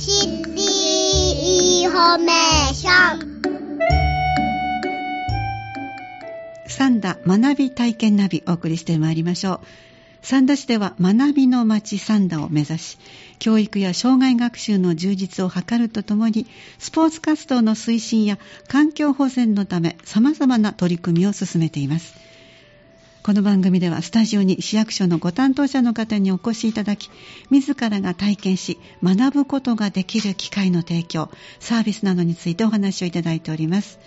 シティインフォメーション三田学び体験ナビお送りしてまいりましょう。三田市では学びの街三田を目指し教育や生涯学習の充実を図るとともにスポーツ活動の推進や環境保全のため様々な取り組みを進めています。この番組ではスタジオに市役所のご担当者の方にお越しいただき自らが体験し学ぶことができる機会の提供サービスなどについてお話をいただいております。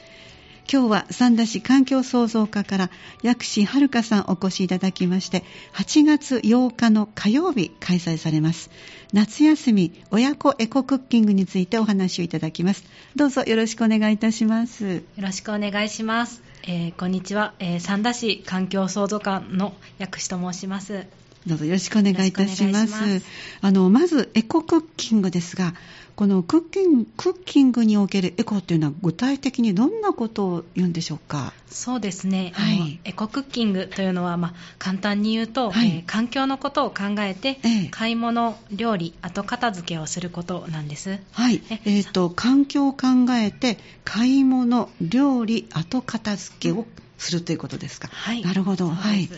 今日は三田市環境創造課から薬師遥さんお越しいただきまして8月8日の火曜日開催されます。夏休み親子エコクッキングについてお話をいただきます。どうぞよろしくお願いいたします。よろしくお願いします。えーこんにちは、えー三田市環境創造館の薬師と申します。どうぞよろしくお願いいたします。ますあのまずエコクッキングですが、このクッキングクッキングにおけるエコというのは具体的にどんなことを言うんでしょうか？そうですね、はいエコクッキングというのは、まあ、簡単に言うと、はいえー環境のことを考えて、ええ買い物、料理、後片付けをすることなんです。はい、ええっ、と環境を考えて買い物、料理、後片付けをするということですか？はいなるほど。はい。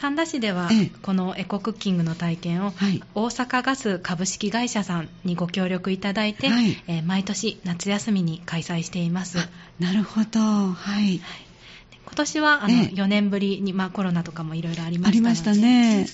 三田市では、ええこのエコクッキングの体験を、はい大阪ガス株式会社さんにご協力いただいて、はいえー毎年夏休みに開催しています。なるほど。はい。今年はあの、ええ。4年ぶりに、まあ、コロナとかもいろいろありましたので。ありましたね。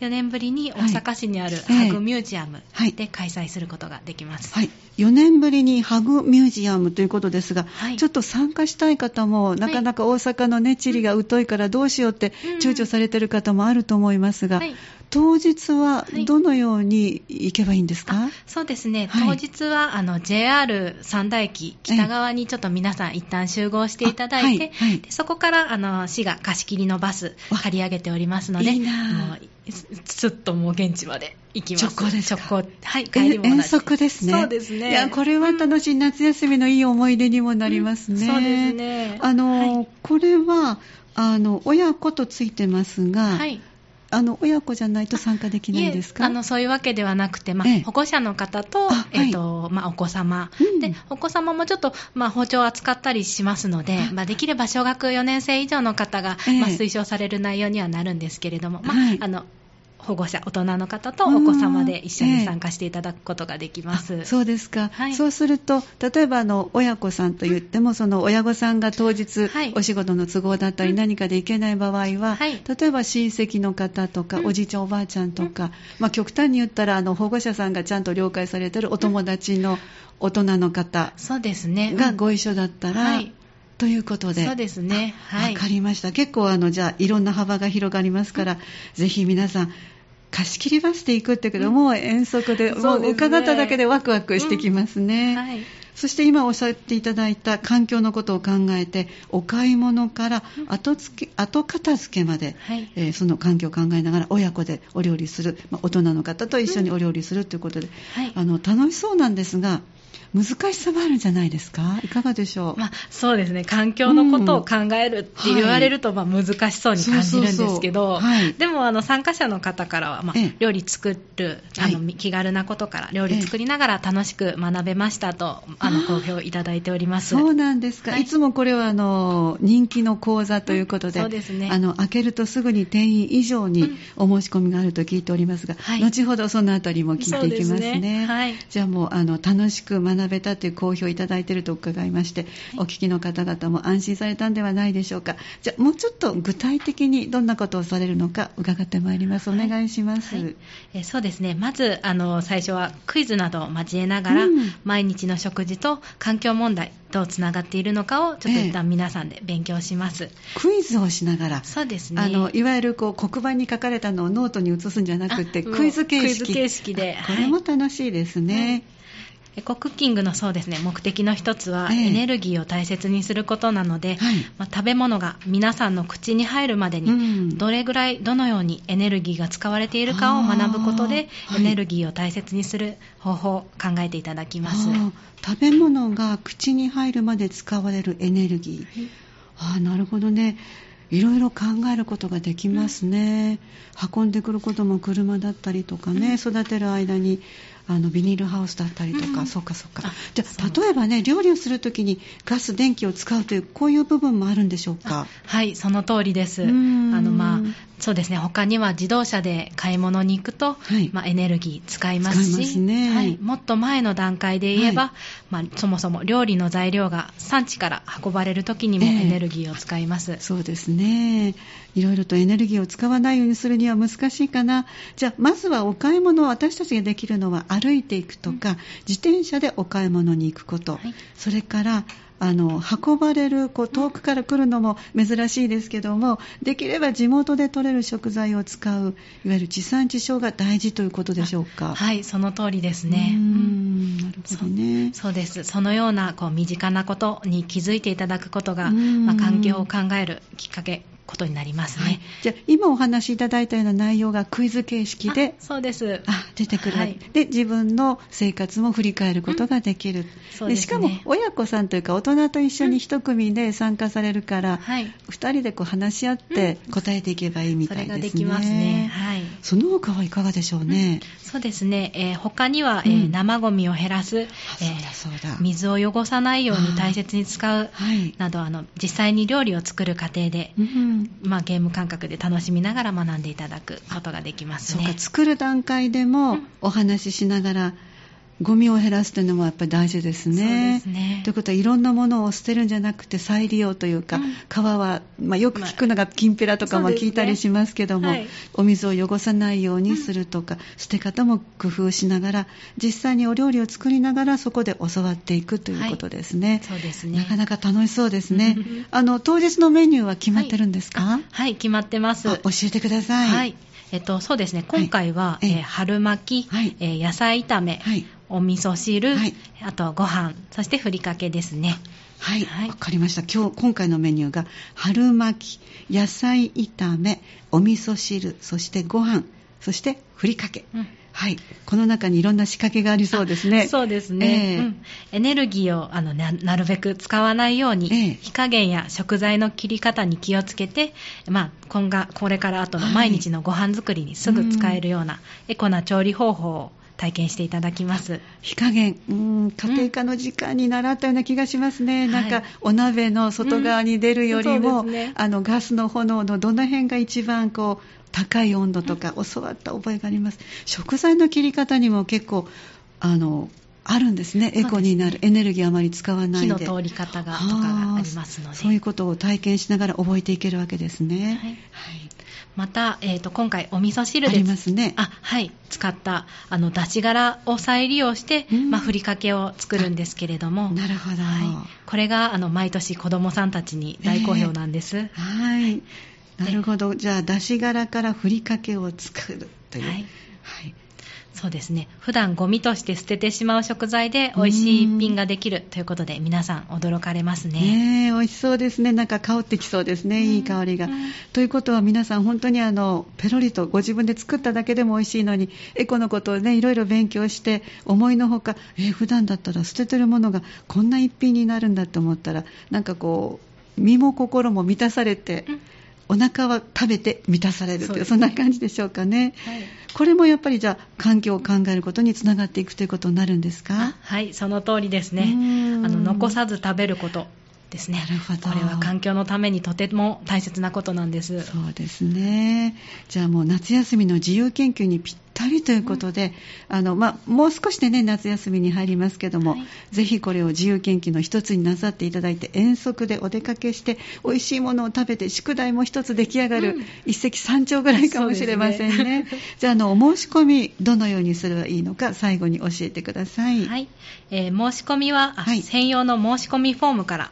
4年ぶりに大阪市にあるええ。ハグミュージアムはい。で開催することができます。はい、4年ぶりにハグミュージアムということですが、はいちょっと参加したい方も、なかなか大阪の、ね、地理が疎いからどうしようってうん躊躇されている方もあると思いますが、はい当日ははい。どのように行けばいいんですか、そうですね、はい。当日はあの JR 三田駅北側にちょっと皆さん一旦集合していただいて、あはいそこからあの市が貸し切りのバスわ。借り上げておりますので、いいなすすっともう現地まで行きます。直行ですか？直行。はい、帰りも遠足ですね。そうですね。いや、これは楽しい、夏休みのいい思い出にもなりますね。そうですね。あの、はい。これは、あの、親子とついてますが、はいあの、親子じゃないと参加できないんですか？あのそういうわけではなくて、まあええ。保護者の方と,、えっとまあ、お子様、うん。でお子様もちょっと、まあ、包丁を扱ったりしますので、あ。まあ、できれば小学4年生以上の方が、ええ。まあ、推奨される内容にはなるんですけれども、まあはい。あの保護者、大人の方とお子様で一緒に参加していただくことができます。あそうですか、はい。そうすると、例えばあの親子さんといっても、その親御さんが当日、はい。お仕事の都合だったり、うん。何かで行けない場合は、はい。例えば親戚の方とか、うん。おじいちゃん、おばあちゃんとか、まあ、極端に言ったらあの保護者さんがちゃんと了解されてるお友達の大人の方そうですね。がご一緒だったら、はいということで。そうですね。わ、はい。かりました。結構あの、じゃあ、いろんな幅が広がりますから、ぜひ皆さん、貸し切りバスで行くってけど、もう遠足で、ですねう伺っただけでワクワクしてきますね。はい。そして今おっしゃっていただいた環境のことを考えて、お買い物から後付け後片付けまで、はいえーその環境を考えながら親子でお料理する、まあ大人の方と一緒にお料理するということで、はいあの楽しそうなんですが、難しさもあるんじゃないですか？いかがでしょう、まあ、そうですね。環境のことを考えるって言われると、まあ、難しそうに感じるんですけど、はい。でもあの参加者の方からは、まあええ。料理作るあの、はい。気軽なことから料理作りながら楽しく学べましたと、あの好評いただいております。そうなんですか、はい。い、つもこれはあの人気の講座ということで、うんそうですね。あの開けるとすぐに定員以上にうん。お申し込みがあると聞いておりますが、はい。後ほどそのあたりも聞いていきますね。すね。はい。じゃあもうあの楽しく学べたという好評いただいていると伺いまして、お聞きの方々も安心されたんではないでしょうか。じゃあもうちょっと具体的にどんなことをされるのか伺ってまいります。お願いします。はい。えーそうですね。まずあの最初はクイズなどを交えながら、うん。毎日の食事と環境問題どうつながっているのかをちょっと一旦皆さんで勉強します。クイズをしながら、そうですね。あのいわゆるこう黒板に書かれたのをノートに写すんじゃなくてあクイズ形式。クイズ形式で。これも楽しいですね、エコクッキングのそうですね目的の一つは、ええ。エネルギーを大切にすることなので、はい。まあ、食べ物が皆さんの口に入るまでに、うん。どれぐらいどのようにエネルギーが使われているかを学ぶことで、エネルギーを大切にする方法を考えていただきます。あー食べ物が口に入るまで使われるエネルギー、ああなるほどね。いろいろ考えることができますね、運んでくることも車だったりとかね、育てる間にあのビニールハウスだったりとか、うんそうかそうか。あじゃ例えばね料理をするときにガス電気を使うというこういう部分もあるんでしょうか？はい、その通りです。あうん。の、まあ、そうですね、他には自動車で買い物に行くと、はい。まあ、エネルギー使いますし、ね。はい、もっと前の段階で言えば、はまあ、そもそも料理の材料が産地から運ばれる時にもええ。エネルギーを使います。そうですね。いろいろとエネルギーを使わないようにするには難しいかな。じゃあまずはお買い物私たちができるのは歩いていくとか、自転車でお買い物に行くこと、はいそれからあの運ばれるこう遠くから来るのも珍しいですけどもできれば地元で採れる食材を使ういわゆる地産地消が大事ということでしょうか。はい、その通りですうね。ーうんんなるほどね。そうです。そのようなこう身近なことに気づいていただくことが、うんまあ、環境を考えるきっかけ、ことになりますはいね。、じゃあ今お話しいただいたような内容がクイズ形式であそうです。あ出てくるはいで自分の生活も振り返ることができる、そうですねしかも親子さんというか大人と一緒に一組で参加されるから、はい。2人でこう話し合って答えていけばいいみそれたいですね。ができますね。はい。その他はいかがでしょうね。そうですね、えー他には、えうんー生ゴミを減らす、えあそうだそうだ。ー水を汚さないように大切に使うはい。などあの実際に料理を作る過程で、うんまあ、ゲーム感覚で楽しみながら学んでいただくことができますねそうか、。作る段階でもうんお話ししながら、ゴミを減らすというのもやっぱり大事ですね。そうですねということはいろんなものを捨てるんじゃなくて再利用というか、うん皮は、まあ、よく聞くのがきんぴらとかも聞いたりしますけども、はいお水を汚さないようにするとか、捨て方も工夫しながら実際にお料理を作りながらそこで教わっていくということですね。そうですね。なかなか楽しそうですねうん。あの当日のメニューは決まってるんですか、はい、決まってます。あ教えてください。はい。えっと、そうですね、今回は、はいえええー春巻き、はいえー野菜炒め、はいお味噌汁、はいあとご飯、そしてふりかけですね。はい、はいわかりました。今日、今回のメニューが、春巻き、野菜炒め、お味噌汁、そしてご飯、そしてふりかけ。うんはい。この中にいろんな仕掛けがありそうですね。そうですね、ええうんエネルギーをあのななるべく使わないように、ええ火加減や食材の切り方に気をつけて、まあ、今がこれから後のはい毎日のご飯作りにすぐ使えるようなエコな調理方法を体験していただきます。火加減、うん、家庭科の時間に習ったような気がしますね。うんなんかはい、お鍋の外側に出るよりも、うんねあの、ガスの炎のどの辺が一番こう、高い温度とか教わった覚えがあります。食材の切り方にも結構、あの、あるんですね。エコになる。エネルギーあまり使わないで。火の通り方がとかがありますので。そういうことを体験しながら覚えていけるわけですね。はいまた、えー、と今回お味噌汁でありますね。あはい、使ったあの出し殻を再利用して、うんまあ、ふりかけを作るんですけれども、なるほど。はい、これがあの毎年子どもさんたちに大好評なんです。はい。なるほど。じゃあ、出し殻からふりかけを作るという。はいはいそうですね普段ゴミとして捨ててしまう食材で美味しい一品ができるということで皆さん驚かれますね。ねえ、美味しそうですね。なんか香ってきそうですね。いい香りが。うんということは皆さん本当にあの、ペロリとご自分で作っただけでも美味しいのに、エコのことをね、いろいろ勉強して、思いのほか、えー普段だったら捨ててるものがこんな一品になるんだと思ったら、なんかこう、身も心も満たされて、うんお腹は食べて満たされるという、そんな感じでしょうかね。はい。これもやっぱりじゃあ、環境を考えることにつながっていくということになるんですか？あはい、その通りですうね。ん。あの残さず食べることですね。なるほどこれは環境のためにとても大切なことなんです。そうですね。じゃあもう夏休みの自由研究にぴったりということで、あの、まあ、もう少しでね、夏休みに入りますけども、はいぜひこれを自由研究の一つになさっていただいて、遠足でお出かけして、美味しいものを食べて、宿題も一つ出来上がる、うん一石三鳥ぐらいかもしれませんね。じゃあ、あの、お申し込み、どのようにすればいいのか、最後に教えてください。はい、えー申し込みは、あはい専用の申し込みフォームから、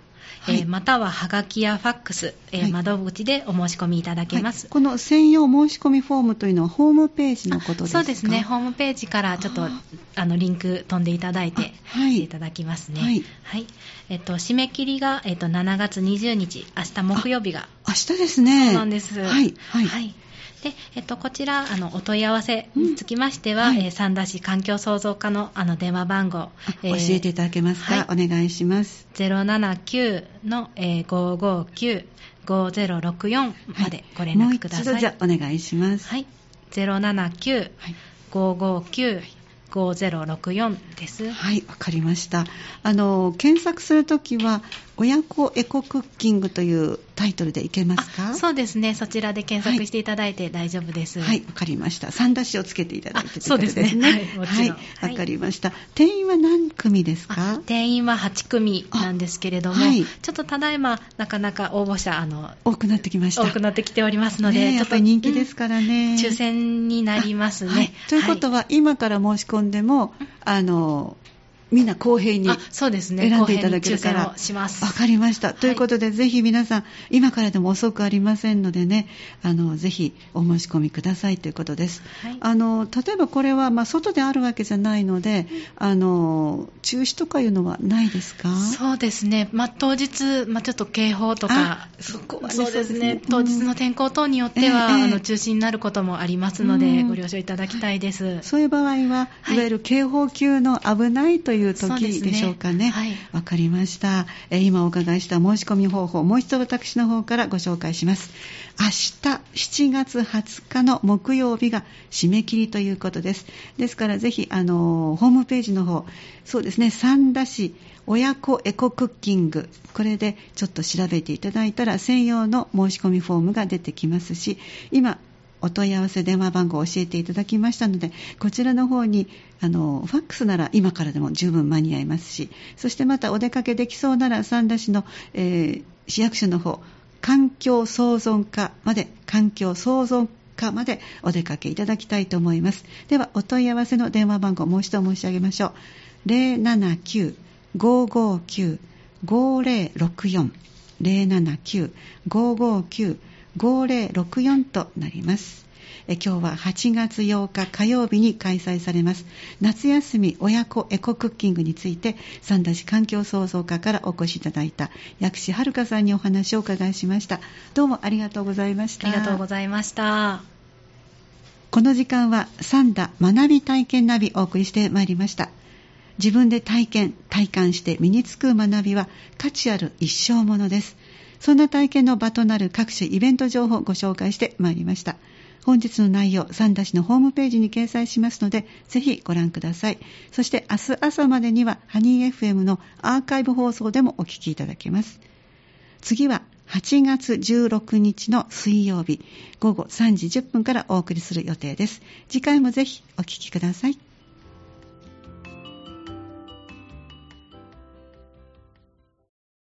えーはいまたははがきやファックス、えーはい窓口でお申し込みいただけます。はいこの専用申し込みフォームというのはホームページのことですか？そうですね、ホームページからちょっとああのリンク飛んでいただいて、あはいいただきますね。はいえっと、締め切りが、えっと、7月20日、明日木曜日が明日ですね。そうなんです。はい。はい。で、えっと、こちら、あの、お問い合わせにつきましては、うんはいえー三田市環境創造課の、あの、電話番号、あ教えていただけますか、はお願いします。079の、えー、559-5064までご連絡ください。もう一度じゃあお願いします。はい。079-559-5064 5064です。はい、わかりました。あの、検索するときは、親子エコクッキングというタイトルでいけますか？あそうですね。そちらで検索していただいて大丈夫です。はい、わかりました。三出しをつけていただいてあそうですねはいもちろんはい、わかりました。定員は何組ですあか定員は8組なんですけれども、あはいちょっとただいまなかなか応募者あの多くなってきました。多くなってきておりますので、ねえやっぱり人気ですかからね。抽選になりますね。はいということは、今から申し込んでも、あの、みんな公平に。選んでいただけるから。わかりました。い。ということで、ぜひ皆さん、今からでも遅くありませんのでね、あの、ぜひお申し込みくださいということです。はい。あの、例えばこれは、まあ、外であるわけじゃないので、あの、中止とかいうのはないですか？そうですね、まあ、当日、まあ、ちょっと警報とか、そこはねそうですね。ね、当日の天候等によっては、ええええ。あの中止になることもありますので、うん。ご了承いただきたいです。そういう場合は、はい。いわゆる警報級の危ないという時そうですねでしょうかね。はいわかりました。えー今お伺いした申し込み方法、もう一度私の方からご紹介します。明日7月20日の木曜日が締め切りということです。ですからぜひ、あのーホームページの方、そうですね、三田市親子エコクッキング、これでちょっと調べていただいたら専用の申し込みフォームが出てきますし、今、お問い合わせ電話番号を教えていただきましたので、こちらの方に、あの、ファックスなら今からでも十分間に合いますし、そしてまたお出かけできそうなら三田市の、えー市役所の方、環境創造課まで、環境創造課までお出かけいただきたいと思います。では、お問い合わせの電話番号もう一度申し上げましょう。079-559-5064 079-559-5064となります。え今日は8月8日火曜日に開催されます。夏休み親子エコクッキングについて三田市環境創造課からお越しいただいた薬師遥さんにお話をお伺いしました。どうもありがとうございました。ありがとうございました。この時間は三田学び体験ナビをお送りしてまいりました。自分で体験体感して身につく学びは価値ある一生ものですそんな体験の場となる各種イベント情報をご紹介してまいりました。本日の内容三田市のホームページに掲載しますのでぜひご覧ください。そして明日朝までにはハニー FM のアーカイブ放送でもお聞きいただけます。次は8月16日の水曜日午後3時10分からお送りする予定です。次回もぜひお聞きください。